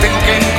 thinking